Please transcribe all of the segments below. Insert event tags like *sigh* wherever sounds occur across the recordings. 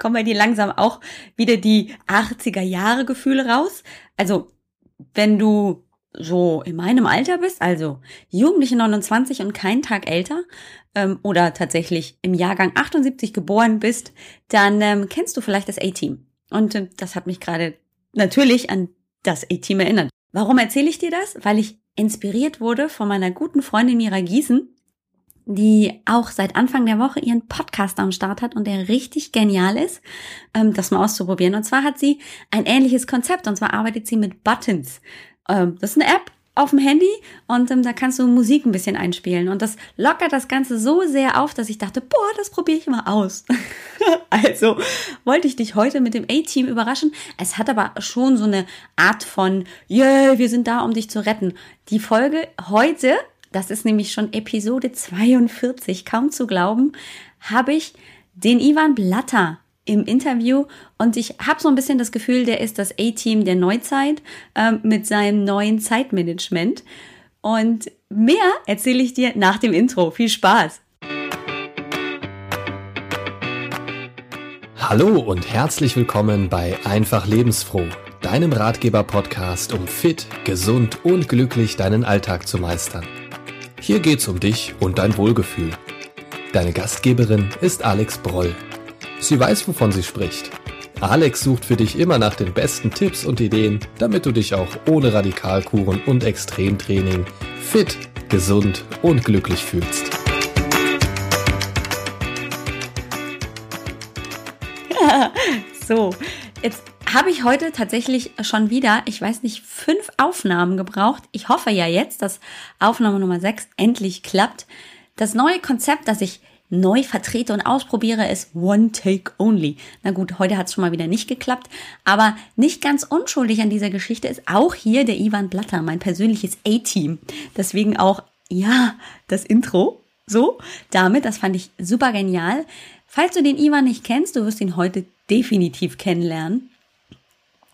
kommen bei dir langsam auch wieder die 80er Jahre Gefühle raus. Also, wenn du so in meinem Alter bist, also Jugendliche 29 und keinen Tag älter, ähm, oder tatsächlich im Jahrgang 78 geboren bist, dann ähm, kennst du vielleicht das A-Team. Und äh, das hat mich gerade natürlich an das A-Team erinnert. Warum erzähle ich dir das? Weil ich inspiriert wurde von meiner guten Freundin Mira Gießen, die auch seit Anfang der Woche ihren Podcast am Start hat und der richtig genial ist, ähm, das mal auszuprobieren. Und zwar hat sie ein ähnliches Konzept und zwar arbeitet sie mit Buttons. Ähm, das ist eine App auf dem Handy und ähm, da kannst du Musik ein bisschen einspielen und das lockert das Ganze so sehr auf, dass ich dachte, boah, das probiere ich mal aus. *laughs* also wollte ich dich heute mit dem A-Team überraschen. Es hat aber schon so eine Art von, yeah, wir sind da, um dich zu retten. Die Folge heute das ist nämlich schon Episode 42, kaum zu glauben, habe ich den Ivan Blatter im Interview und ich habe so ein bisschen das Gefühl, der ist das A-Team der Neuzeit äh, mit seinem neuen Zeitmanagement. Und mehr erzähle ich dir nach dem Intro. Viel Spaß! Hallo und herzlich willkommen bei Einfach Lebensfroh, deinem Ratgeber-Podcast, um fit, gesund und glücklich deinen Alltag zu meistern. Hier geht's um dich und dein Wohlgefühl. Deine Gastgeberin ist Alex Broll. Sie weiß, wovon sie spricht. Alex sucht für dich immer nach den besten Tipps und Ideen, damit du dich auch ohne Radikalkuren und Extremtraining fit, gesund und glücklich fühlst. *laughs* so, jetzt habe ich heute tatsächlich schon wieder, ich weiß nicht, fünf Aufnahmen gebraucht. Ich hoffe ja jetzt, dass Aufnahme Nummer sechs endlich klappt. Das neue Konzept, das ich neu vertrete und ausprobiere, ist One Take Only. Na gut, heute hat es schon mal wieder nicht geklappt, aber nicht ganz unschuldig an dieser Geschichte ist auch hier der Ivan Blatter, mein persönliches A-Team. Deswegen auch, ja, das Intro. So, damit, das fand ich super genial. Falls du den Ivan nicht kennst, du wirst ihn heute definitiv kennenlernen.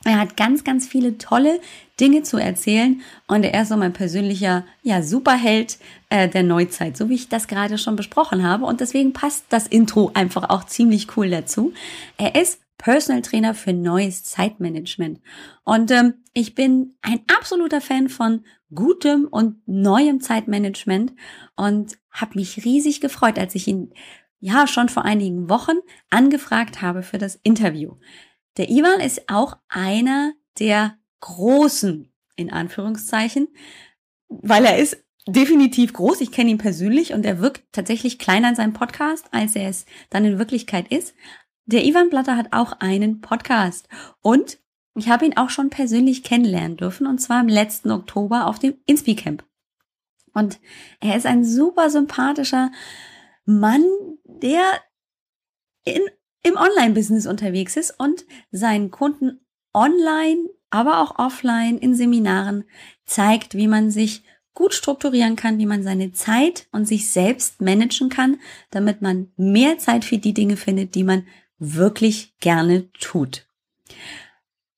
Er hat ganz, ganz viele tolle Dinge zu erzählen und er ist so mein persönlicher ja, Superheld äh, der Neuzeit, so wie ich das gerade schon besprochen habe. Und deswegen passt das Intro einfach auch ziemlich cool dazu. Er ist Personal Trainer für neues Zeitmanagement. Und ähm, ich bin ein absoluter Fan von gutem und neuem Zeitmanagement und habe mich riesig gefreut, als ich ihn ja schon vor einigen Wochen angefragt habe für das Interview. Der Ivan ist auch einer der großen, in Anführungszeichen, weil er ist definitiv groß. Ich kenne ihn persönlich und er wirkt tatsächlich kleiner in seinem Podcast, als er es dann in Wirklichkeit ist. Der Ivan Blatter hat auch einen Podcast und ich habe ihn auch schon persönlich kennenlernen dürfen und zwar im letzten Oktober auf dem Inspi Camp. Und er ist ein super sympathischer Mann, der in im Online-Business unterwegs ist und seinen Kunden online, aber auch offline in Seminaren zeigt, wie man sich gut strukturieren kann, wie man seine Zeit und sich selbst managen kann, damit man mehr Zeit für die Dinge findet, die man wirklich gerne tut.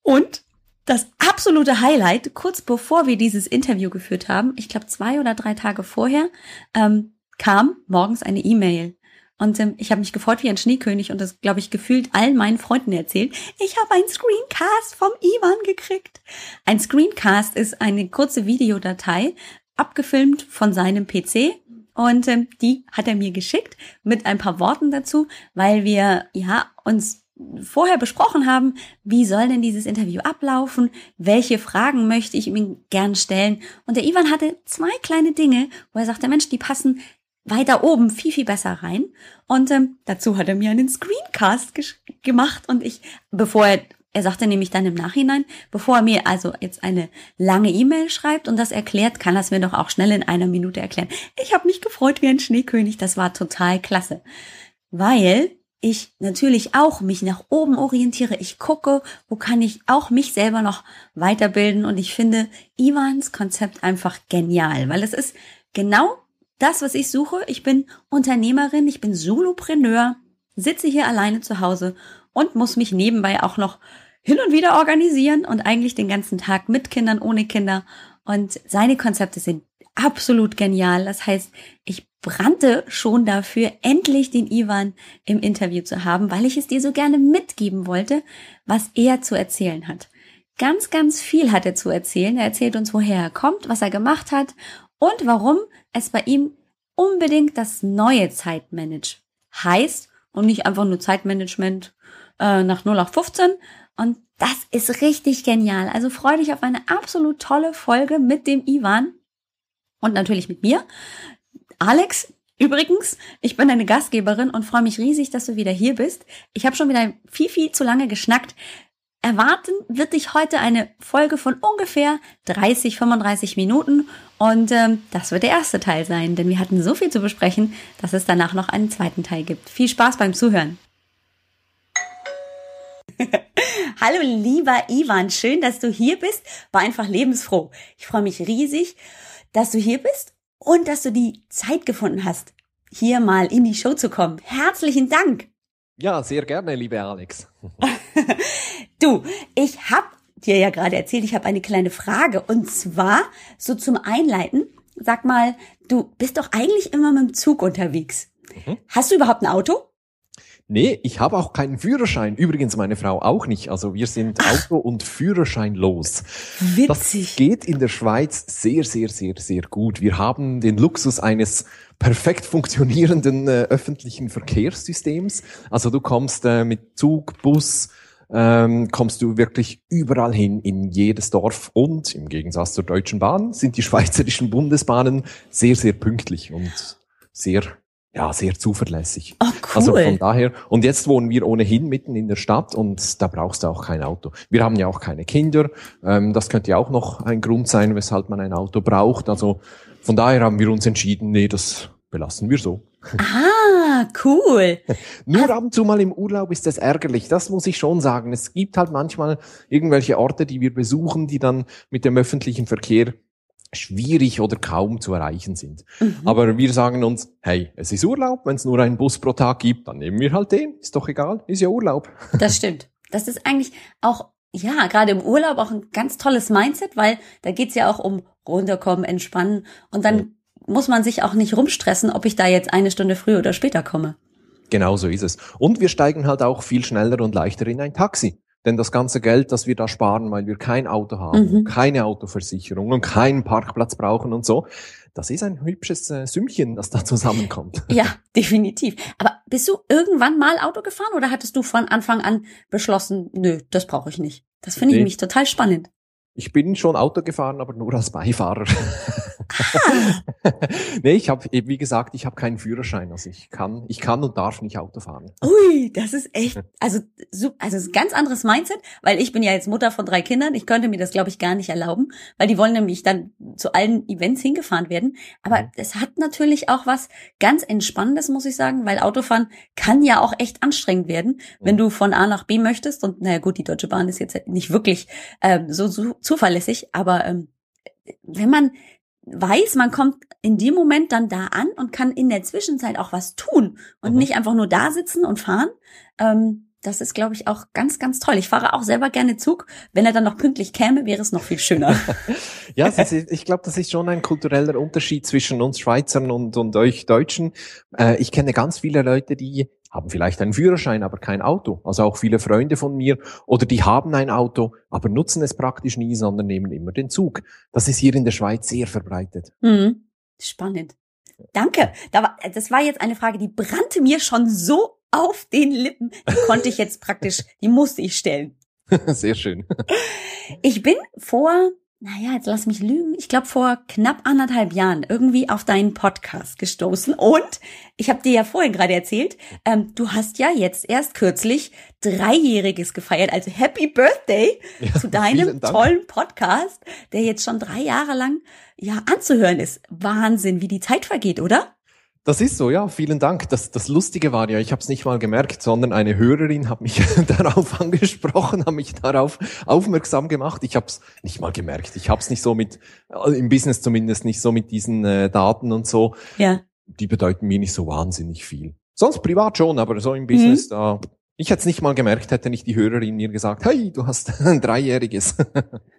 Und das absolute Highlight, kurz bevor wir dieses Interview geführt haben, ich glaube zwei oder drei Tage vorher, ähm, kam morgens eine E-Mail und ähm, ich habe mich gefreut wie ein Schneekönig und das, glaube ich, gefühlt allen meinen Freunden erzählt. Ich habe einen Screencast vom Ivan gekriegt. Ein Screencast ist eine kurze Videodatei, abgefilmt von seinem PC. Und ähm, die hat er mir geschickt mit ein paar Worten dazu, weil wir ja uns vorher besprochen haben, wie soll denn dieses Interview ablaufen, welche Fragen möchte ich ihm gern stellen. Und der Ivan hatte zwei kleine Dinge, wo er sagte, Mensch, die passen weiter oben viel, viel besser rein. Und ähm, dazu hat er mir einen Screencast gemacht und ich, bevor er, er sagte nämlich dann im Nachhinein, bevor er mir also jetzt eine lange E-Mail schreibt und das erklärt, kann er es mir doch auch schnell in einer Minute erklären. Ich habe mich gefreut wie ein Schneekönig, das war total klasse. Weil ich natürlich auch mich nach oben orientiere. Ich gucke, wo kann ich auch mich selber noch weiterbilden und ich finde Ivans Konzept einfach genial, weil es ist genau das, was ich suche. Ich bin Unternehmerin, ich bin Solopreneur, sitze hier alleine zu Hause und muss mich nebenbei auch noch hin und wieder organisieren und eigentlich den ganzen Tag mit Kindern, ohne Kinder. Und seine Konzepte sind absolut genial. Das heißt, ich brannte schon dafür, endlich den Ivan im Interview zu haben, weil ich es dir so gerne mitgeben wollte, was er zu erzählen hat. Ganz, ganz viel hat er zu erzählen. Er erzählt uns, woher er kommt, was er gemacht hat und warum es bei ihm unbedingt das neue Zeitmanagement heißt und nicht einfach nur Zeitmanagement äh, nach 0815. Und das ist richtig genial. Also freu dich auf eine absolut tolle Folge mit dem Ivan und natürlich mit mir. Alex, übrigens, ich bin deine Gastgeberin und freue mich riesig, dass du wieder hier bist. Ich habe schon wieder viel, viel zu lange geschnackt. Erwarten wird dich heute eine Folge von ungefähr 30, 35 Minuten und ähm, das wird der erste Teil sein, denn wir hatten so viel zu besprechen, dass es danach noch einen zweiten Teil gibt. Viel Spaß beim Zuhören. *laughs* Hallo lieber Ivan, schön, dass du hier bist. War einfach lebensfroh. Ich freue mich riesig, dass du hier bist und dass du die Zeit gefunden hast, hier mal in die Show zu kommen. Herzlichen Dank. Ja, sehr gerne, liebe Alex. *laughs* du, ich habe dir ja gerade erzählt, ich habe eine kleine Frage und zwar so zum Einleiten. Sag mal, du bist doch eigentlich immer mit dem Zug unterwegs. Mhm. Hast du überhaupt ein Auto? Nee, ich habe auch keinen Führerschein. Übrigens meine Frau auch nicht. Also wir sind Auto- und Führerschein los. Witzig. Das geht in der Schweiz sehr, sehr, sehr, sehr gut. Wir haben den Luxus eines perfekt funktionierenden äh, öffentlichen Verkehrssystems. Also du kommst äh, mit Zug, Bus, ähm, kommst du wirklich überall hin in jedes Dorf und im Gegensatz zur Deutschen Bahn sind die *laughs* schweizerischen Bundesbahnen sehr, sehr pünktlich und sehr ja, sehr zuverlässig. Oh, cool. Also von daher, und jetzt wohnen wir ohnehin mitten in der Stadt und da brauchst du auch kein Auto. Wir haben ja auch keine Kinder. Ähm, das könnte ja auch noch ein Grund sein, weshalb man ein Auto braucht. Also von daher haben wir uns entschieden, nee, das belassen wir so. *laughs* Ah, cool. Nur ab und zu mal im Urlaub ist das ärgerlich, das muss ich schon sagen. Es gibt halt manchmal irgendwelche Orte, die wir besuchen, die dann mit dem öffentlichen Verkehr schwierig oder kaum zu erreichen sind. Mhm. Aber wir sagen uns, hey, es ist Urlaub, wenn es nur einen Bus pro Tag gibt, dann nehmen wir halt den, ist doch egal, ist ja Urlaub. *laughs* Das stimmt. Das ist eigentlich auch, ja, gerade im Urlaub auch ein ganz tolles Mindset, weil da geht's ja auch um runterkommen, entspannen und dann mhm. muss man sich auch nicht rumstressen, ob ich da jetzt eine Stunde früher oder später komme. Genau so ist es. Und wir steigen halt auch viel schneller und leichter in ein Taxi. Denn das ganze Geld, das wir da sparen, weil wir kein Auto haben, mhm. keine Autoversicherung und keinen Parkplatz brauchen und so, das ist ein hübsches äh, Sümmchen, das da zusammenkommt. *laughs* Ja, definitiv. Aber bist du irgendwann mal Auto gefahren oder hattest du von Anfang an beschlossen, nö, das brauche ich nicht? Das finde ich nee. mich total spannend. Ich bin schon Auto gefahren, aber nur als Beifahrer. Ah. *laughs* nee, ich habe, wie gesagt, ich habe keinen Führerschein. Also ich kann, ich kann und darf nicht Auto fahren. Ui, das ist echt, also, so, also ist ein ganz anderes Mindset, weil ich bin ja jetzt Mutter von drei Kindern. Ich könnte mir das, glaube ich, gar nicht erlauben, weil die wollen nämlich dann zu allen Events hingefahren werden. Aber mhm. es hat natürlich auch was ganz Entspannendes, muss ich sagen, weil Autofahren kann ja auch echt anstrengend werden, wenn mhm. du von A nach B möchtest. Und naja gut, die Deutsche Bahn ist jetzt nicht wirklich ähm, so, so zuverlässig, aber ähm, wenn man weiß, man kommt in dem Moment dann da an und kann in der Zwischenzeit auch was tun und mhm. nicht einfach nur da sitzen und fahren. Ähm, das ist, glaube ich, auch ganz, ganz toll. Ich fahre auch selber gerne Zug. Wenn er dann noch pünktlich käme, wäre es noch viel schöner. *laughs* ja, ist, ich glaube, das ist schon ein kultureller Unterschied zwischen uns Schweizern und, und euch Deutschen. Äh, ich kenne ganz viele Leute, die haben vielleicht einen Führerschein, aber kein Auto. Also auch viele Freunde von mir. Oder die haben ein Auto, aber nutzen es praktisch nie, sondern nehmen immer den Zug. Das ist hier in der Schweiz sehr verbreitet. Mhm. Spannend. Danke. Das war jetzt eine Frage, die brannte mir schon so auf den Lippen. Die konnte ich jetzt praktisch, die musste ich stellen. *laughs* Sehr schön. Ich bin vor naja, jetzt lass mich lügen, ich glaube vor knapp anderthalb Jahren irgendwie auf deinen Podcast gestoßen. Und ich habe dir ja vorhin gerade erzählt, ähm, du hast ja jetzt erst kürzlich Dreijähriges gefeiert. Also Happy Birthday ja, zu deinem tollen Podcast, der jetzt schon drei Jahre lang ja anzuhören ist. Wahnsinn, wie die Zeit vergeht, oder? Das ist so, ja, vielen Dank. Das, das Lustige war ja, ich habe es nicht mal gemerkt, sondern eine Hörerin hat mich *laughs* darauf angesprochen, hat mich darauf aufmerksam gemacht. Ich habe es nicht mal gemerkt. Ich habe es nicht so mit, äh, im Business zumindest nicht so mit diesen äh, Daten und so. Ja. Die bedeuten mir nicht so wahnsinnig viel. Sonst privat schon, aber so im Business, mhm. da Ich hätte es nicht mal gemerkt, hätte nicht die Hörerin mir gesagt, hey, du hast *laughs* ein Dreijähriges.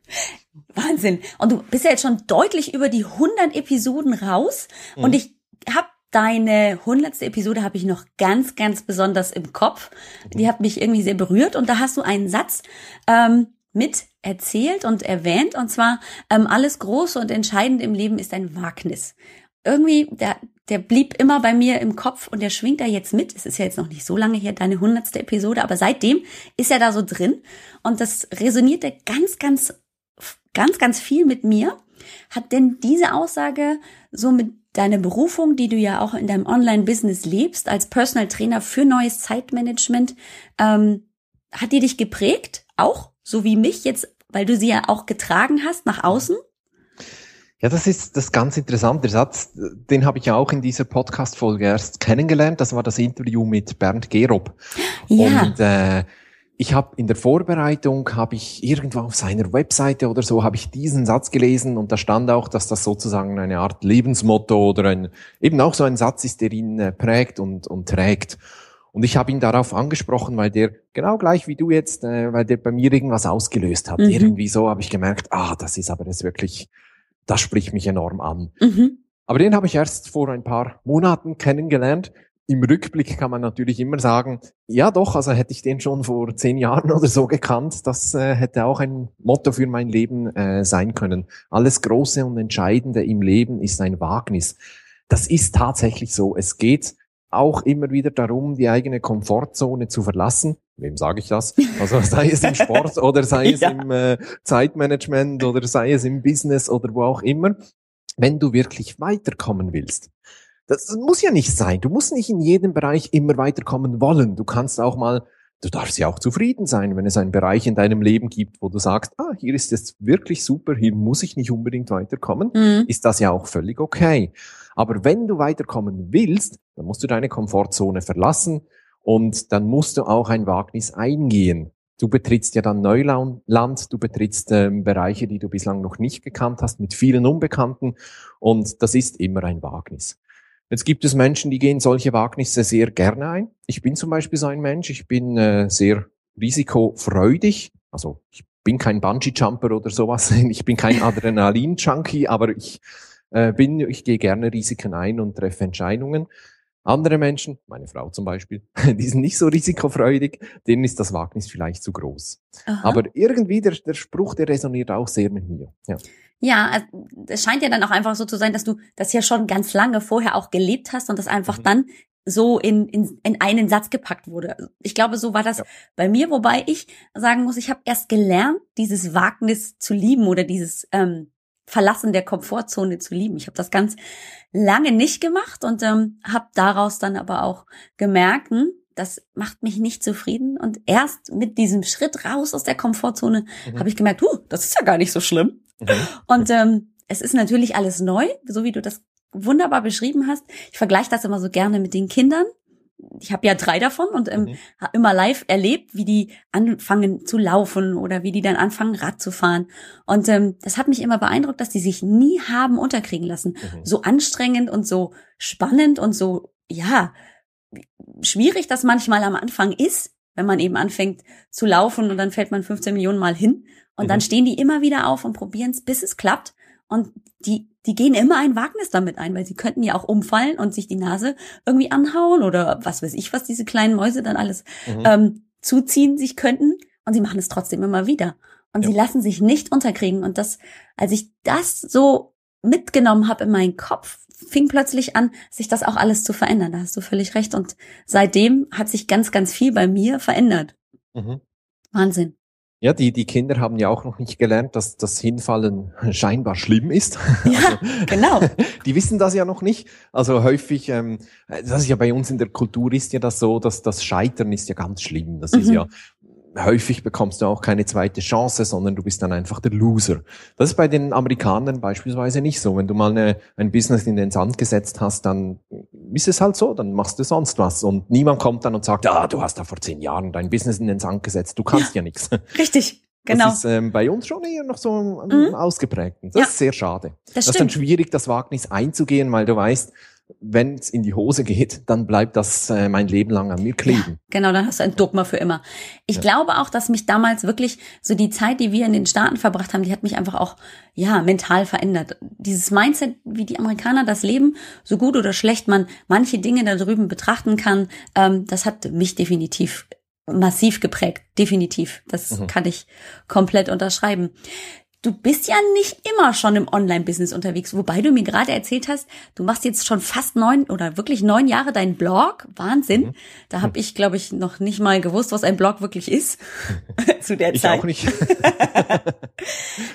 *laughs* Wahnsinn. Und du bist ja jetzt schon deutlich über die 100 Episoden raus. Mhm. Und ich habe deine hundertste Episode habe ich noch ganz, ganz besonders im Kopf. Die hat mich irgendwie sehr berührt. Und da hast du einen Satz ähm, mit erzählt und erwähnt. Und zwar, ähm, alles Große und Entscheidende im Leben ist ein Wagnis. Irgendwie, der, der blieb immer bei mir im Kopf und der schwingt da jetzt mit. Es ist ja jetzt noch nicht so lange her, deine hundertste Episode, aber seitdem ist er da so drin. Und das resonierte ganz, ganz, ganz, ganz viel mit mir. Hat denn diese Aussage so mit deiner Berufung, die du ja auch in deinem Online-Business lebst, als Personal Trainer für neues Zeitmanagement, ähm, hat die dich geprägt? Auch? So wie mich jetzt, weil du sie ja auch getragen hast nach außen? Ja, das ist das ganz interessante Satz. Den habe ich ja auch in dieser Podcast-Folge erst kennengelernt. Das war das Interview mit Bernd Gerob. Ja. Und äh, ich habe in der Vorbereitung habe ich irgendwo auf seiner Webseite oder so habe ich diesen Satz gelesen und da stand auch, dass das sozusagen eine Art Lebensmotto oder ein eben auch so ein Satz ist, der ihn äh, prägt und und trägt. Und ich habe ihn darauf angesprochen, weil der genau gleich wie du jetzt, äh, weil der bei mir irgendwas ausgelöst hat. Mhm. Irgendwie so habe ich gemerkt, ah, das ist aber jetzt wirklich das spricht mich enorm an. Mhm. Aber den habe ich erst vor ein paar Monaten kennengelernt. Im Rückblick kann man natürlich immer sagen, ja doch, also hätte ich den schon vor zehn Jahren *laughs* oder so gekannt, das äh, hätte auch ein Motto für mein Leben äh, sein können. Alles Große und Entscheidende im Leben ist ein Wagnis. Das ist tatsächlich so. Es geht auch immer wieder darum, die eigene Komfortzone zu verlassen. Wem sage ich das? Also sei es im Sport *laughs* oder sei es ja. im äh, Zeitmanagement oder sei es im Business oder wo auch immer. Wenn du wirklich weiterkommen willst. Das muss ja nicht sein. Du musst nicht in jedem Bereich immer weiterkommen wollen. Du kannst auch mal, du darfst ja auch zufrieden sein, wenn es einen Bereich in deinem Leben gibt, wo du sagst, ah, hier ist es wirklich super, hier muss ich nicht unbedingt weiterkommen. Mhm. Ist das ja auch völlig okay. Aber wenn du weiterkommen willst, dann musst du deine Komfortzone verlassen und dann musst du auch ein Wagnis eingehen. Du betrittst ja dann Neuland, du betrittst ähm, Bereiche, die du bislang noch nicht gekannt hast, mit vielen Unbekannten und das ist immer ein Wagnis. Jetzt gibt es Menschen, die gehen solche Wagnisse sehr gerne ein. Ich bin zum Beispiel so ein Mensch, ich bin äh, sehr risikofreudig, also ich bin kein Bungee-Jumper oder sowas, *laughs* ich bin kein Adrenalin-Junkie, aber ich äh, bin, ich gehe gerne Risiken ein und treffe Entscheidungen. Andere Menschen, meine Frau zum Beispiel, *laughs* die sind nicht so risikofreudig, denen ist das Wagnis vielleicht zu groß. Aha. Aber irgendwie der, der Spruch, der resoniert auch sehr mit mir. Ja. Ja, also, es scheint ja dann auch einfach so zu sein, dass du das ja schon ganz lange vorher auch gelebt hast und das einfach mhm. dann so in, in, in einen Satz gepackt wurde. Ich glaube, so war das ja. bei mir, wobei ich sagen muss, ich habe erst gelernt, dieses Wagnis zu lieben oder dieses ähm, Verlassen der Komfortzone zu lieben. Ich habe das ganz lange nicht gemacht und ähm, habe daraus dann aber auch gemerkt, hm, das macht mich nicht zufrieden. Und erst mit diesem Schritt raus aus der Komfortzone mhm. habe ich gemerkt, huh, das ist ja gar nicht so schlimm. Mhm. Und ähm, es ist natürlich alles neu, so wie du das wunderbar beschrieben hast. Ich vergleiche das immer so gerne mit den Kindern ich habe ja drei davon und ähm, mhm. immer live erlebt, wie die anfangen zu laufen oder wie die dann anfangen Rad zu fahren. Und ähm, das hat mich immer beeindruckt, dass die sich nie haben unterkriegen lassen. Mhm. So anstrengend und so spannend und so, ja, schwierig das manchmal am Anfang ist, wenn man eben anfängt zu laufen und dann fällt man 15 Millionen Mal hin. Und mhm. dann stehen die immer wieder auf und probieren es, bis es klappt. Und die, die gehen immer ein Wagnis damit ein, weil sie könnten ja auch umfallen und sich die Nase irgendwie anhauen oder was weiß ich, was diese kleinen Mäuse dann alles mhm. ähm, zuziehen sich könnten. Und sie machen es trotzdem immer wieder. Und ja. sie lassen sich nicht unterkriegen. Und das, als ich das so mitgenommen habe in meinen Kopf, fing plötzlich an, sich das auch alles zu verändern. Da hast du völlig recht. Und seitdem hat sich ganz, ganz viel bei mir verändert. Mhm. Wahnsinn. Ja, die, die Kinder haben ja auch noch nicht gelernt, dass das Hinfallen scheinbar schlimm ist. *laughs* Ja, also, genau. *laughs* Die wissen das ja noch nicht. Also häufig, ähm, das ist ja bei uns in der Kultur ist ja das so, dass das Scheitern ist ja ganz schlimm. Das mhm. ist ja häufig bekommst du auch keine zweite Chance, sondern du bist dann einfach der Loser. Das ist bei den Amerikanern beispielsweise nicht so. Wenn du mal eine, ein Business in den Sand gesetzt hast, dann ist es halt so, dann machst du sonst was. Und niemand kommt dann und sagt, ah, du hast da vor zehn Jahren dein Business in den Sand gesetzt, du kannst ja, ja nichts. Richtig. Genau. Das ist ähm, bei uns schon eher noch so mhm. ausgeprägt. Das ja. ist sehr schade. Das, das ist dann schwierig, das Wagnis einzugehen, weil du weißt, wenn es in die Hose geht, dann bleibt das äh, mein Leben lang an mir kleben. Ja, genau, dann hast du ein Dogma für immer. Ich ja. glaube auch, dass mich damals wirklich so die Zeit, die wir in den Staaten verbracht haben, die hat mich einfach auch ja mental verändert. Dieses Mindset, wie die Amerikaner das Leben, so gut oder schlecht man manche Dinge da drüben betrachten kann, ähm, das hat mich definitiv massiv geprägt, definitiv. Das mhm. kann ich komplett unterschreiben. Du bist ja nicht immer schon im Online-Business unterwegs, wobei du mir gerade erzählt hast, du machst jetzt schon fast neun oder wirklich neun Jahre deinen Blog. Wahnsinn. Mhm. Da habe ich, glaube ich, noch nicht mal gewusst, was ein Blog wirklich ist *laughs* zu der ich Zeit. Ich auch nicht. *laughs*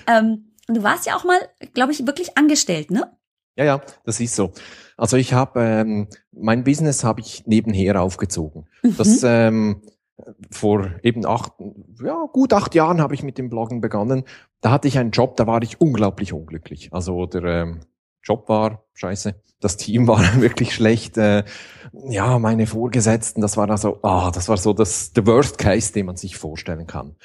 ähm, du warst ja auch mal, glaube ich, wirklich angestellt, ne? Ja, ja, das ist so. Also ich habe ähm, mein Business habe ich nebenher aufgezogen. Mhm. Das ähm, vor eben acht, ja, gut acht Jahren habe ich mit dem Bloggen begonnen. Da hatte ich einen Job, da war ich unglaublich unglücklich. Also der ähm, Job war scheiße, das Team *laughs* war wirklich schlecht. Äh, ja, meine Vorgesetzten, das war also, ah, das war so das the Worst Case, den man sich vorstellen kann.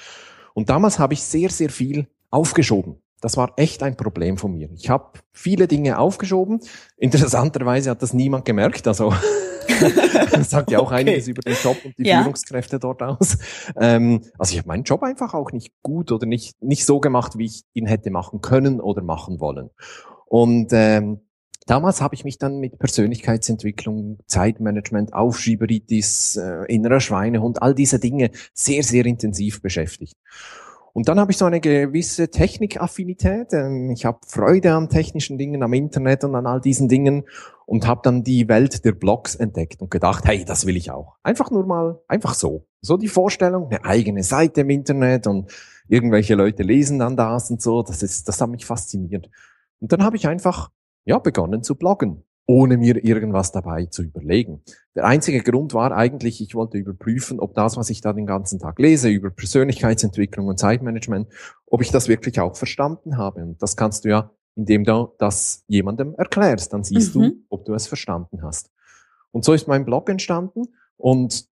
Und damals habe ich sehr, sehr viel aufgeschoben. Das war echt ein Problem von mir. Ich habe viele Dinge aufgeschoben. Interessanterweise hat das niemand gemerkt. Also *laughs* das sagt ja auch okay. einiges über den Job und die ja. Führungskräfte dort aus. Ähm, also ich habe meinen Job einfach auch nicht gut oder nicht, nicht so gemacht, wie ich ihn hätte machen können oder machen wollen. Und ähm, damals habe ich mich dann mit Persönlichkeitsentwicklung, Zeitmanagement, Aufschieberitis, äh, innerer Schweinehund, all diese Dinge sehr, sehr intensiv beschäftigt. Und dann habe ich so eine gewisse Technikaffinität. Ich habe Freude an technischen Dingen, am Internet und an all diesen Dingen und habe dann die Welt der Blogs entdeckt und gedacht, hey, das will ich auch. Einfach nur mal, einfach so. So die Vorstellung, eine eigene Seite im Internet und irgendwelche Leute lesen dann das und so. Das ist, das hat mich fasziniert. Und dann habe ich einfach, ja, begonnen zu bloggen ohne mir irgendwas dabei zu überlegen. Der einzige Grund war eigentlich, ich wollte überprüfen, ob das, was ich da den ganzen Tag lese über Persönlichkeitsentwicklung und Zeitmanagement, ob ich das wirklich auch verstanden habe. Und das kannst du ja, indem du das jemandem erklärst, dann siehst mhm. du, ob du es verstanden hast. Und so ist mein Blog entstanden und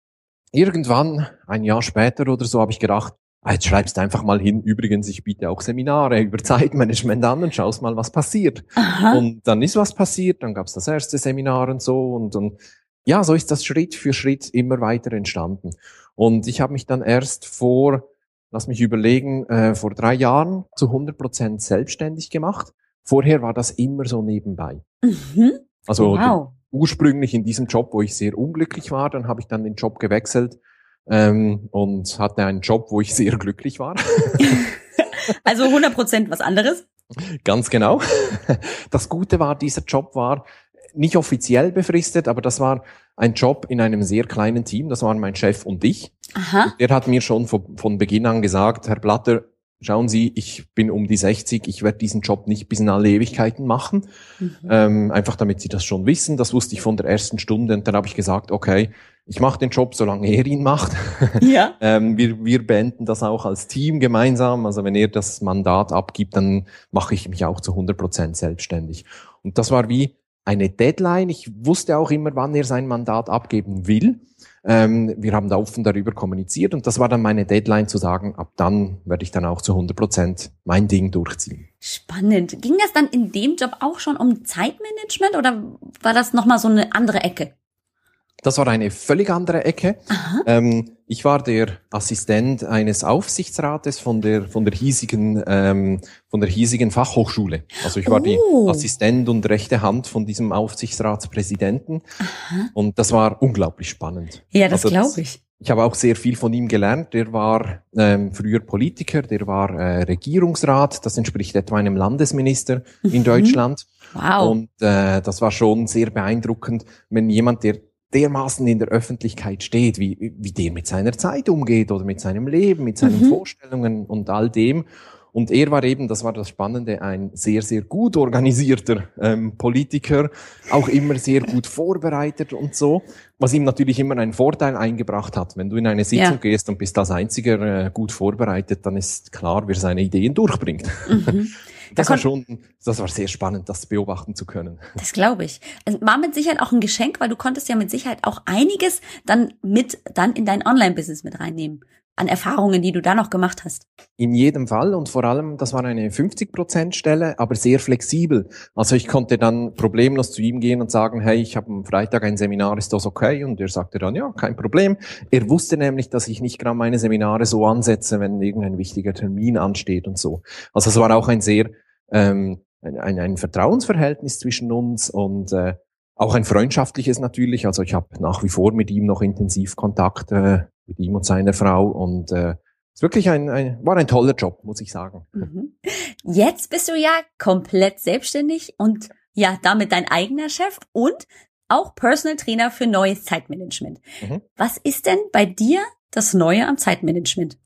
irgendwann, ein Jahr später oder so, habe ich gedacht, jetzt schreibst du einfach mal hin, übrigens, ich biete auch Seminare über Zeitmanagement an und schaust mal, was passiert. Aha. Und dann ist was passiert, dann gab's das erste Seminar und so und, und ja, so ist das Schritt für Schritt immer weiter entstanden. Und ich habe mich dann erst vor, lass mich überlegen, äh, vor drei Jahren zu 100 Prozent selbstständig gemacht. Vorher war das immer so nebenbei. Mhm. Also wow. ursprünglich in diesem Job, wo ich sehr unglücklich war, dann habe ich dann den Job gewechselt ähm, und hatte einen Job, wo ich sehr glücklich war. *laughs* also 100 Prozent was anderes? Ganz genau. Das Gute war, dieser Job war nicht offiziell befristet, aber das war ein Job in einem sehr kleinen Team. Das waren mein Chef und ich. Aha. Der hat mir schon von, von Beginn an gesagt, Herr Blatter, schauen Sie, ich bin um die 60, ich werde diesen Job nicht bis in alle Ewigkeiten machen. Mhm. Ähm, einfach damit Sie das schon wissen. Das wusste ich von der ersten Stunde und dann habe ich gesagt, okay, ich mache den Job, solange er ihn macht. *laughs* Ja. ähm, wir, wir beenden das auch als Team gemeinsam. Also wenn er das Mandat abgibt, dann mache ich mich auch zu 100 Prozent selbstständig. Und das war wie eine Deadline. Ich wusste auch immer, wann er sein Mandat abgeben will. Ähm, wir haben da offen darüber kommuniziert und das war dann meine Deadline zu sagen, ab dann werde ich dann auch zu 100 Prozent mein Ding durchziehen. Spannend. Ging das dann in dem Job auch schon um Zeitmanagement oder war das nochmal so eine andere Ecke? Das war eine völlig andere Ecke. Ähm, ich war der Assistent eines Aufsichtsrates von der von der hiesigen ähm, von der hiesigen Fachhochschule. Also ich war oh. die Assistent und rechte Hand von diesem Aufsichtsratspräsidenten. Aha. Und das war unglaublich spannend. Ja, das also glaube ich. Ich habe auch sehr viel von ihm gelernt. Der war ähm, früher Politiker, der war äh, Regierungsrat. Das entspricht etwa einem Landesminister in mhm. Deutschland. Wow. Und äh, das war schon sehr beeindruckend, wenn jemand, der dermaßen in der Öffentlichkeit steht, wie, wie der mit seiner Zeit umgeht oder mit seinem Leben, mit seinen mhm. Vorstellungen und all dem. Und er war eben, das war das Spannende, ein sehr, sehr gut organisierter ähm, Politiker, auch immer sehr gut vorbereitet und so, was ihm natürlich immer einen Vorteil eingebracht hat. Wenn du in eine Sitzung ja. gehst und bist als einziger äh, gut vorbereitet, dann ist klar, wer seine Ideen durchbringt. Mhm. *laughs* Das war schon, das war sehr spannend, das beobachten zu können. Das glaube ich. Es war mit Sicherheit auch ein Geschenk, weil du konntest ja mit Sicherheit auch einiges dann mit, dann in dein Online-Business mit reinnehmen. An Erfahrungen, die du da noch gemacht hast? In jedem Fall und vor allem, das war eine 50% Stelle, aber sehr flexibel. Also ich konnte dann problemlos zu ihm gehen und sagen, hey, ich habe am Freitag ein Seminar, ist das okay? Und er sagte dann, ja, kein Problem. Er wusste nämlich, dass ich nicht gerade meine Seminare so ansetze, wenn irgendein wichtiger Termin ansteht und so. Also es war auch ein sehr ähm, ein, ein, ein Vertrauensverhältnis zwischen uns und äh, auch ein freundschaftliches natürlich. Also ich habe nach wie vor mit ihm noch intensiv Kontakt, äh, mit ihm und seiner Frau. Und äh, ist wirklich ein, ein, war ein toller Job, muss ich sagen. Mhm. Jetzt bist du ja komplett selbstständig und ja, damit dein eigener Chef und auch Personal Trainer für neues Zeitmanagement. Mhm. Was ist denn bei dir das Neue am Zeitmanagement?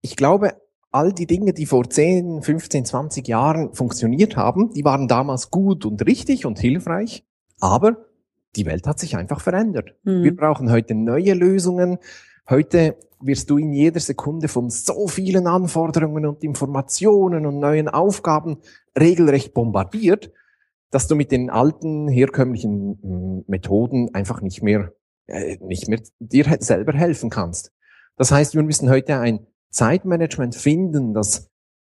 Ich glaube, all die Dinge, die vor 10, 15, 20 Jahren funktioniert haben, die waren damals gut und richtig und hilfreich, aber die Welt hat sich einfach verändert. Mhm. Wir brauchen heute neue Lösungen. Heute wirst du in jeder Sekunde von so vielen Anforderungen und Informationen und neuen Aufgaben regelrecht bombardiert, dass du mit den alten herkömmlichen hm, Methoden einfach nicht mehr, äh, nicht mehr dir selber helfen kannst. Das heißt, wir müssen heute ein Zeitmanagement finden, das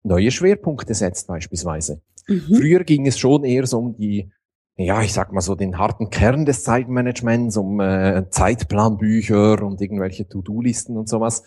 neue Schwerpunkte setzt beispielsweise. Mhm. Früher ging es schon eher so um die, ja, ich sag mal so den harten Kern des Zeitmanagements, um äh, Zeitplanbücher und irgendwelche To-Do-Listen und sowas.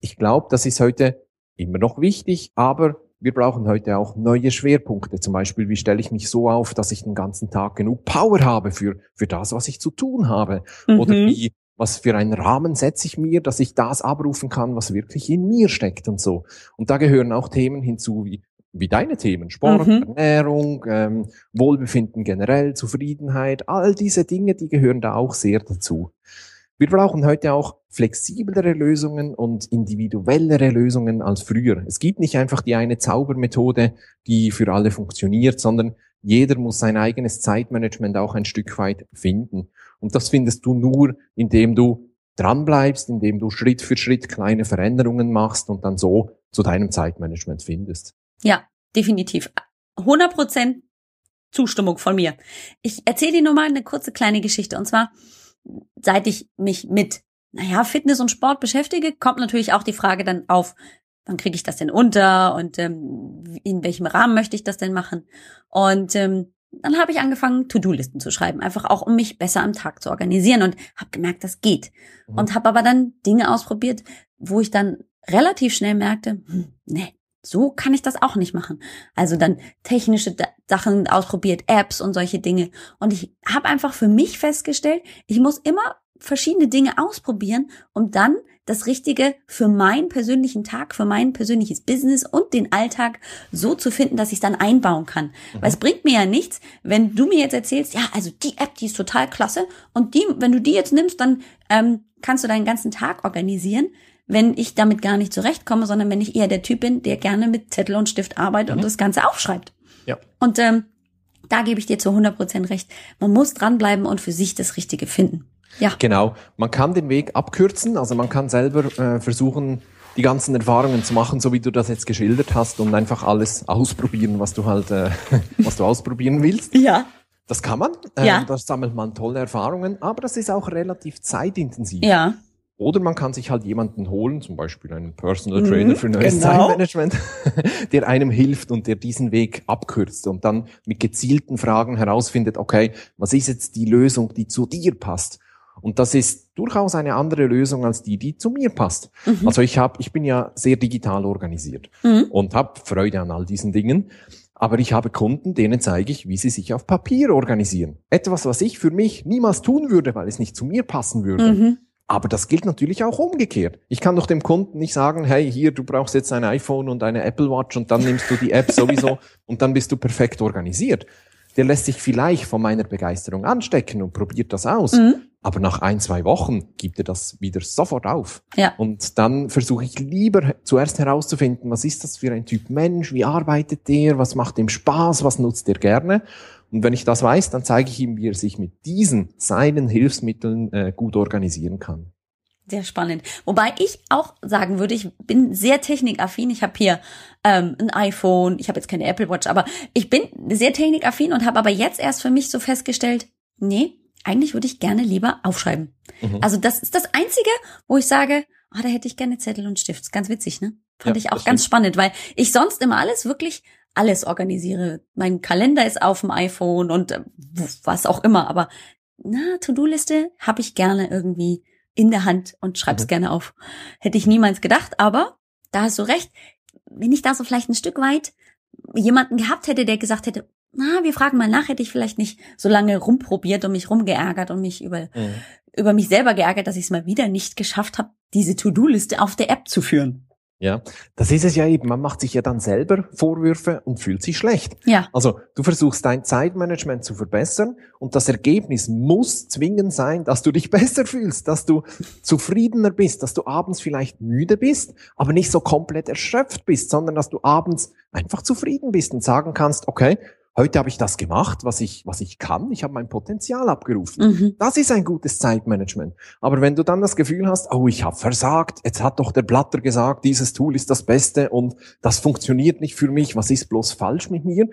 Ich glaube, das ist heute immer noch wichtig, aber wir brauchen heute auch neue Schwerpunkte. Zum Beispiel, wie stelle ich mich so auf, dass ich den ganzen Tag genug Power habe für, für das, was ich zu tun habe? Mhm. Oder wie was für einen Rahmen setze ich mir, dass ich das abrufen kann, was wirklich in mir steckt und so. Und da gehören auch Themen hinzu wie wie deine Themen, Sport, mhm. Ernährung, ähm, Wohlbefinden generell, Zufriedenheit, all diese Dinge, die gehören da auch sehr dazu. Wir brauchen heute auch flexiblere Lösungen und individuellere Lösungen als früher. Es gibt nicht einfach die eine Zaubermethode, die für alle funktioniert, sondern jeder muss sein eigenes Zeitmanagement auch ein Stück weit finden. Und das findest du nur, indem du dranbleibst, indem du Schritt für Schritt kleine Veränderungen machst und dann so zu deinem Zeitmanagement findest. Ja, definitiv. 100 Prozent Zustimmung von mir. Ich erzähle dir nur mal eine kurze kleine Geschichte. Und zwar, seit ich mich mit, naja, Fitness und Sport beschäftige, kommt natürlich auch die Frage dann auf, wann kriege ich das denn unter und ähm, in welchem Rahmen möchte ich das denn machen? Und ähm, dann habe ich angefangen, To-Do-Listen zu schreiben, einfach auch um mich besser am Tag zu organisieren und habe gemerkt, das geht. Mhm. Und habe aber dann Dinge ausprobiert, wo ich dann relativ schnell merkte, hm, nee, so kann ich das auch nicht machen. Also dann technische Sachen ausprobiert, Apps und solche Dinge. Und ich habe einfach für mich festgestellt, ich muss immer verschiedene Dinge ausprobieren, um dann das Richtige für meinen persönlichen Tag, für mein persönliches Business und den Alltag so zu finden, dass ich es dann einbauen kann. Mhm. Weil es bringt mir ja nichts, wenn du mir jetzt erzählst, ja, also die App, die ist total klasse und die, wenn du die jetzt nimmst, dann ähm, kannst du deinen ganzen Tag organisieren, wenn ich damit gar nicht zurechtkomme, sondern wenn ich eher der Typ bin, der gerne mit Zettel und Stift arbeitet mhm. und das Ganze aufschreibt. Ja. Und ähm, da gebe ich dir zu 100 Prozent recht. Man muss dranbleiben und für sich das Richtige finden. Ja. Genau. Man kann den Weg abkürzen, also man kann selber äh, versuchen, die ganzen Erfahrungen zu machen, so wie du das jetzt geschildert hast und einfach alles ausprobieren, was du halt, äh, *laughs* was du ausprobieren willst. Ja. Das kann man. Äh, ja. Da sammelt man tolle Erfahrungen, aber das ist auch relativ zeitintensiv. Ja. Oder man kann sich halt jemanden holen, zum Beispiel einen Personal Trainer mhm, für neues genau. Zeitmanagement, *laughs* der einem hilft und der diesen Weg abkürzt und dann mit gezielten Fragen herausfindet, okay, was ist jetzt die Lösung, die zu dir passt? Und das ist durchaus eine andere Lösung als die, die zu mir passt. Mhm. Also ich habe, ich bin ja sehr digital organisiert mhm. und habe Freude an all diesen Dingen. Aber ich habe Kunden, denen zeige ich, wie sie sich auf Papier organisieren. Etwas, was ich für mich niemals tun würde, weil es nicht zu mir passen würde. Mhm. Aber das gilt natürlich auch umgekehrt. Ich kann doch dem Kunden nicht sagen, hey, hier, du brauchst jetzt ein iPhone und eine Apple Watch und dann nimmst du die App *laughs* sowieso und dann bist du perfekt organisiert. Der lässt sich vielleicht von meiner Begeisterung anstecken und probiert das aus. Mhm. Aber nach ein, zwei Wochen gibt er das wieder sofort auf. Ja. Und dann versuche ich lieber zuerst herauszufinden, was ist das für ein Typ Mensch, wie arbeitet der, was macht ihm Spaß, was nutzt er gerne. Und wenn ich das weiß, dann zeige ich ihm, wie er sich mit diesen seinen Hilfsmitteln äh, gut organisieren kann. Sehr spannend. Wobei ich auch sagen würde, ich bin sehr technikaffin. Ich habe hier ähm, ein iPhone, ich habe jetzt keine Apple Watch, aber ich bin sehr technikaffin und habe aber jetzt erst für mich so festgestellt, nee, eigentlich würde ich gerne lieber aufschreiben. Mhm. Also das ist das Einzige, wo ich sage, ah, da hätte ich gerne Zettel und Stift. Ganz witzig, ne? Fand ja, ich auch ganz stimmt. spannend, weil ich sonst immer alles wirklich alles organisiere. Mein Kalender ist auf dem iPhone und äh, was auch immer, aber na, To-Do-Liste habe ich gerne irgendwie in der Hand und schreib's mhm. gerne auf. Hätte ich niemals gedacht, aber da hast du recht. Wenn ich da so vielleicht ein Stück weit jemanden gehabt hätte, der gesagt hätte, na, wir fragen mal nach, hätte ich vielleicht nicht so lange rumprobiert und mich rumgeärgert und mich über, mhm. über mich selber geärgert, dass ich es mal wieder nicht geschafft habe, diese To-Do-Liste auf der App zu führen. Ja, das ist es ja eben. Man macht sich ja dann selber Vorwürfe und fühlt sich schlecht. Ja. Also du versuchst dein Zeitmanagement zu verbessern und das Ergebnis muss zwingend sein, dass du dich *laughs* besser fühlst, dass du zufriedener bist, dass du abends vielleicht müde bist, aber nicht so komplett erschöpft bist, sondern dass du abends einfach zufrieden bist und sagen kannst, okay, heute habe ich das gemacht, was ich, was ich kann. Ich habe mein Potenzial abgerufen. Mhm. Das ist ein gutes Zeitmanagement. Aber wenn du dann das Gefühl hast, oh, ich habe versagt, jetzt hat doch der Blatter gesagt, dieses Tool ist das Beste und das funktioniert nicht für mich, was ist bloß falsch mit mir?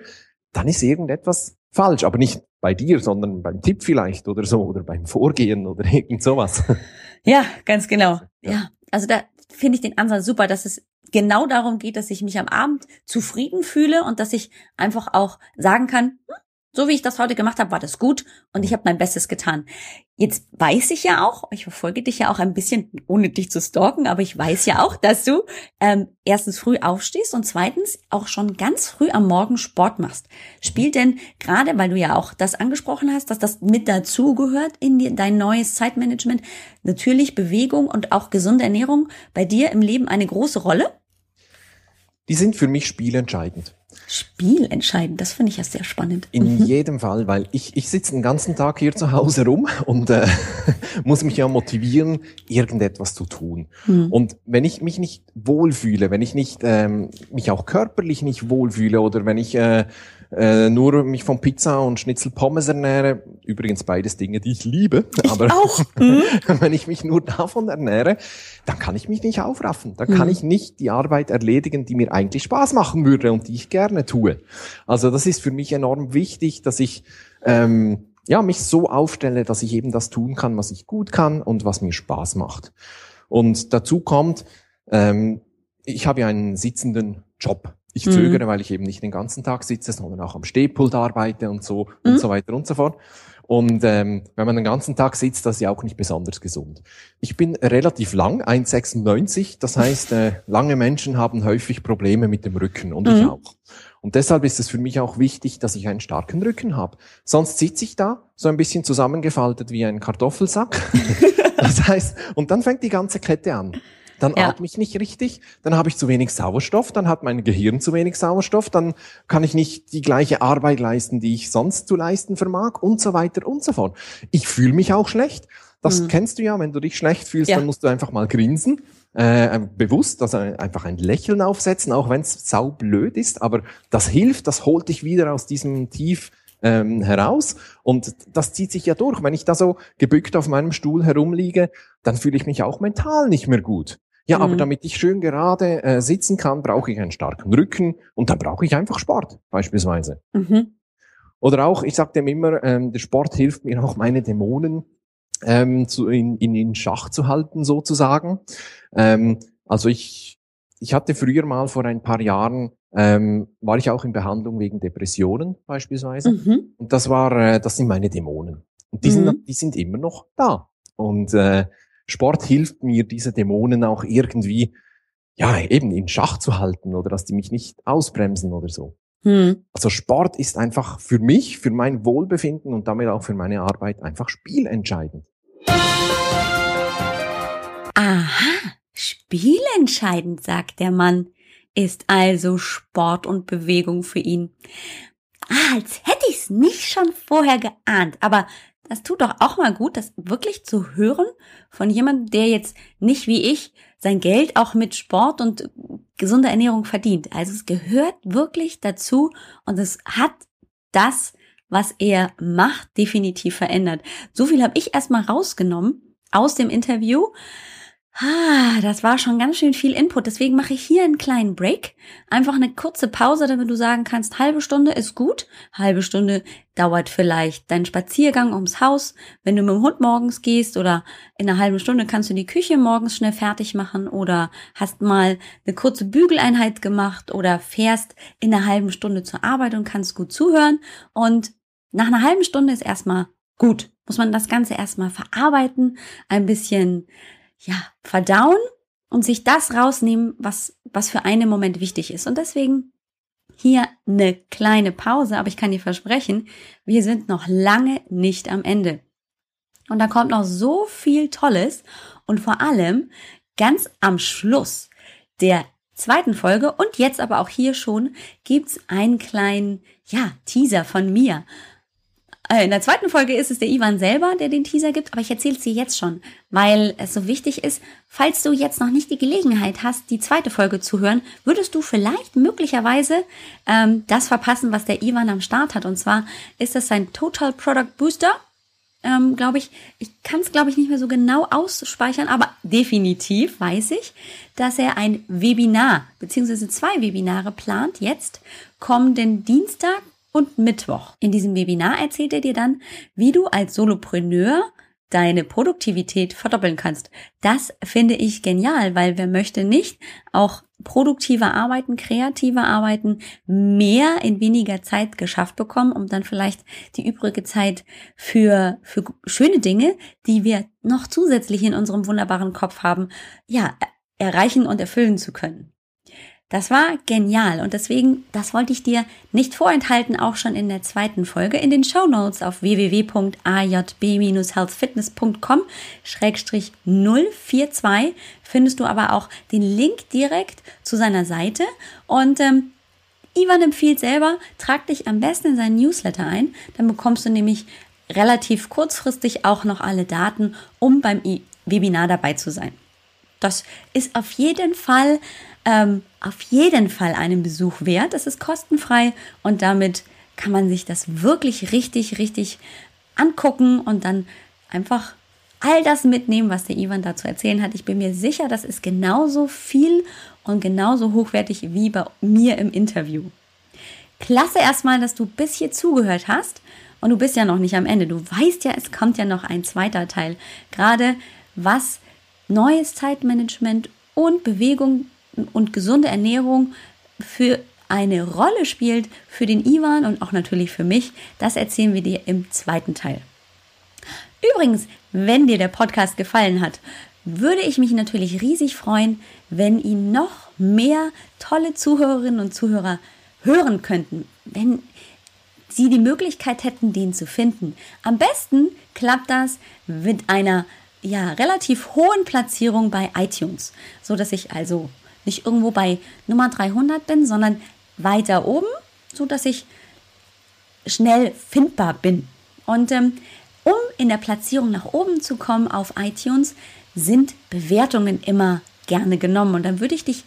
Dann ist irgendetwas falsch. Aber nicht bei dir, sondern beim Tipp vielleicht oder so oder beim Vorgehen oder *laughs* irgend sowas. Ja, ganz genau. Ja. ja. Also da finde ich den Ansatz super, dass es genau darum geht, dass ich mich am Abend zufrieden fühle und dass ich einfach auch sagen kann, hm, so wie ich das heute gemacht habe, war das gut und ich habe mein Bestes getan. Jetzt weiß ich ja auch, ich verfolge dich ja auch ein bisschen, ohne dich zu stalken, aber ich weiß ja auch, dass du ähm, erstens früh aufstehst und zweitens auch schon ganz früh am Morgen Sport machst. Spielt denn gerade, weil du ja auch das angesprochen hast, dass das mit dazu gehört in dein neues Zeitmanagement, natürlich Bewegung und auch gesunde Ernährung bei dir im Leben eine große Rolle? Die sind für mich spielentscheidend. Spielentscheidend, das finde ich ja sehr spannend. In mhm. jedem Fall, weil ich, ich sitze den ganzen Tag hier zu Hause rum und äh, *laughs* muss mich ja motivieren, irgendetwas zu tun. Mhm. Und wenn ich mich nicht wohlfühle, wenn ich nicht ähm, mich auch körperlich nicht wohlfühle oder wenn ich äh, äh, nur mich von Pizza und Schnitzel Pommes ernähre, übrigens beides Dinge, die ich liebe, ich aber auch. Mhm. *laughs* wenn ich mich nur davon ernähre, dann kann ich mich nicht aufraffen. Dann kann mhm. ich nicht die Arbeit erledigen, die mir eigentlich Spaß machen würde und die ich gerne tue. Also das ist für mich enorm wichtig, dass ich ähm, ja mich so aufstelle, dass ich eben das tun kann, was ich gut kann und was mir Spaß macht. Und dazu kommt, ähm, ich habe ja einen sitzenden Job. Ich mhm. zögere, weil ich eben nicht den ganzen Tag sitze, sondern auch am Stehpult arbeite und so mhm. und so weiter und so fort. Und ähm, wenn man den ganzen Tag sitzt, das ist ja auch nicht besonders gesund. Ich bin relativ lang, 1,96. Das heißt, äh, lange Menschen haben häufig Probleme mit dem Rücken und mhm. ich auch. Und deshalb ist es für mich auch wichtig, dass ich einen starken Rücken habe. Sonst sitze ich da so ein bisschen zusammengefaltet wie ein Kartoffelsack. *laughs* das heißt, und dann fängt die ganze Kette an dann ja. atme ich nicht richtig, dann habe ich zu wenig Sauerstoff, dann hat mein Gehirn zu wenig Sauerstoff, dann kann ich nicht die gleiche Arbeit leisten, die ich sonst zu leisten vermag und so weiter und so fort. Ich fühle mich auch schlecht. Das mhm. kennst du ja, wenn du dich schlecht fühlst, ja. dann musst du einfach mal grinsen. Äh, bewusst, also einfach ein Lächeln aufsetzen, auch wenn es saublöd ist, aber das hilft, das holt dich wieder aus diesem Tief ähm, heraus. Und das zieht sich ja durch. Wenn ich da so gebückt auf meinem Stuhl herumliege, dann fühle ich mich auch mental nicht mehr gut. Ja, mhm. aber damit ich schön gerade äh, sitzen kann, brauche ich einen starken Rücken und dann brauche ich einfach Sport beispielsweise. Mhm. Oder auch, ich sage dem immer, ähm, der Sport hilft mir auch meine Dämonen ähm, zu, in, in, in Schach zu halten sozusagen. Ähm, also ich, ich hatte früher mal vor ein paar Jahren ähm, war ich auch in Behandlung wegen Depressionen beispielsweise. Mhm. Und das war, äh, das sind meine Dämonen. Und die, mhm. sind, die sind immer noch da. Und äh, Sport hilft mir, diese Dämonen auch irgendwie, ja, eben in Schach zu halten oder dass die mich nicht ausbremsen oder so. Hm. Also Sport ist einfach für mich, für mein Wohlbefinden und damit auch für meine Arbeit einfach spielentscheidend. Aha, spielentscheidend, sagt der Mann, ist also Sport und Bewegung für ihn. Ah, als hätte ich es nicht schon vorher geahnt, aber das tut doch auch mal gut, das wirklich zu hören von jemandem, der jetzt nicht wie ich sein Geld auch mit Sport und gesunder Ernährung verdient. Also es gehört wirklich dazu und es hat das, was er macht, definitiv verändert. So viel habe ich erstmal rausgenommen aus dem Interview. Ah, das war schon ganz schön viel Input. Deswegen mache ich hier einen kleinen Break. Einfach eine kurze Pause, damit du sagen kannst, halbe Stunde ist gut. Halbe Stunde dauert vielleicht dein Spaziergang ums Haus. Wenn du mit dem Hund morgens gehst oder in einer halben Stunde kannst du die Küche morgens schnell fertig machen oder hast mal eine kurze Bügeleinheit gemacht oder fährst in einer halben Stunde zur Arbeit und kannst gut zuhören. Und nach einer halben Stunde ist erstmal gut. Muss man das Ganze erstmal verarbeiten, ein bisschen ja, verdauen und sich das rausnehmen, was, was für einen Moment wichtig ist. Und deswegen hier eine kleine Pause, aber ich kann dir versprechen, wir sind noch lange nicht am Ende. Und da kommt noch so viel Tolles und vor allem ganz am Schluss der zweiten Folge und jetzt aber auch hier schon gibt's einen kleinen, ja, Teaser von mir. Äh, in der zweiten Folge ist es der Ivan selber, der den Teaser gibt, aber ich erzähle es dir jetzt schon, weil es so wichtig ist, falls du jetzt noch nicht die Gelegenheit hast, die zweite Folge zu hören, würdest du vielleicht möglicherweise ähm, das verpassen, was der Ivan am Start hat. Und zwar ist das sein Total Product Booster. Ähm, glaube ich, ich kann es, glaube ich, nicht mehr so genau ausspeichern, aber definitiv weiß ich, dass er ein Webinar beziehungsweise zwei Webinare plant jetzt kommenden Dienstag und Mittwoch. In diesem Webinar erzählt er dir dann, wie du als Solopreneur deine Produktivität verdoppeln kannst. Das finde ich genial, weil wer möchte nicht auch produktiver arbeiten, kreativer arbeiten, mehr in weniger Zeit geschafft bekommen, um dann vielleicht die übrige Zeit für, für schöne Dinge, die wir noch zusätzlich in unserem wunderbaren Kopf haben, ja, erreichen und erfüllen zu können. Das war genial und deswegen, das wollte ich dir nicht vorenthalten, auch schon in der zweiten Folge. In den Show Notes auf www.ajb-healthfitness.com 042 findest du aber auch den Link direkt zu seiner Seite und ähm, Ivan empfiehlt selber, trag dich am besten in seinen Newsletter ein, dann bekommst du nämlich relativ kurzfristig auch noch alle Daten, um beim Webinar dabei zu sein. Das ist auf jeden Fall ähm, auf jeden Fall einen Besuch wert. Es ist kostenfrei und damit kann man sich das wirklich richtig, richtig angucken und dann einfach all das mitnehmen, was der Ivan dazu erzählen hat. Ich bin mir sicher, das ist genauso viel und genauso hochwertig wie bei mir im Interview. Klasse erstmal, dass du bis hier zugehört hast und du bist ja noch nicht am Ende. Du weißt ja, es kommt ja noch ein zweiter Teil. Gerade was neues Zeitmanagement und Bewegung und gesunde Ernährung für eine Rolle spielt für den Ivan und auch natürlich für mich, das erzählen wir dir im zweiten Teil. Übrigens, wenn dir der Podcast gefallen hat, würde ich mich natürlich riesig freuen, wenn ihn noch mehr tolle Zuhörerinnen und Zuhörer hören könnten, wenn sie die Möglichkeit hätten, den zu finden. Am besten klappt das mit einer ja, relativ hohen Platzierung bei iTunes, so dass ich also nicht irgendwo bei Nummer 300 bin, sondern weiter oben, so dass ich schnell findbar bin. Und ähm, um in der Platzierung nach oben zu kommen auf iTunes, sind Bewertungen immer gerne genommen. Und dann würde ich dich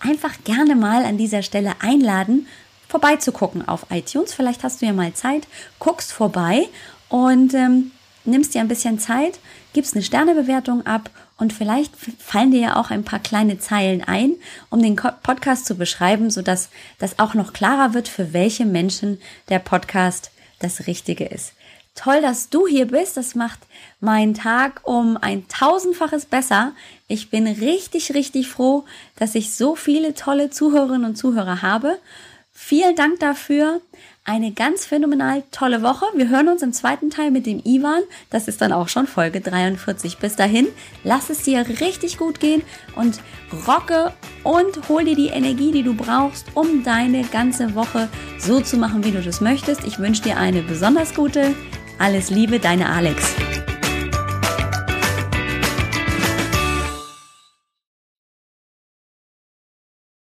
einfach gerne mal an dieser Stelle einladen, vorbeizugucken auf iTunes. Vielleicht hast du ja mal Zeit, guckst vorbei und ähm, nimmst dir ein bisschen Zeit, gibst eine Sternebewertung ab und vielleicht fallen dir ja auch ein paar kleine Zeilen ein, um den Podcast zu beschreiben, sodass das auch noch klarer wird, für welche Menschen der Podcast das Richtige ist. Toll, dass du hier bist. Das macht meinen Tag um ein tausendfaches besser. Ich bin richtig, richtig froh, dass ich so viele tolle Zuhörerinnen und Zuhörer habe. Vielen Dank dafür eine ganz phänomenal tolle Woche. Wir hören uns im zweiten Teil mit dem Ivan. Das ist dann auch schon Folge 43. Bis dahin, lass es dir richtig gut gehen und rocke und hol dir die Energie, die du brauchst, um deine ganze Woche so zu machen, wie du das möchtest. Ich wünsche dir eine besonders gute. Alles Liebe, deine Alex.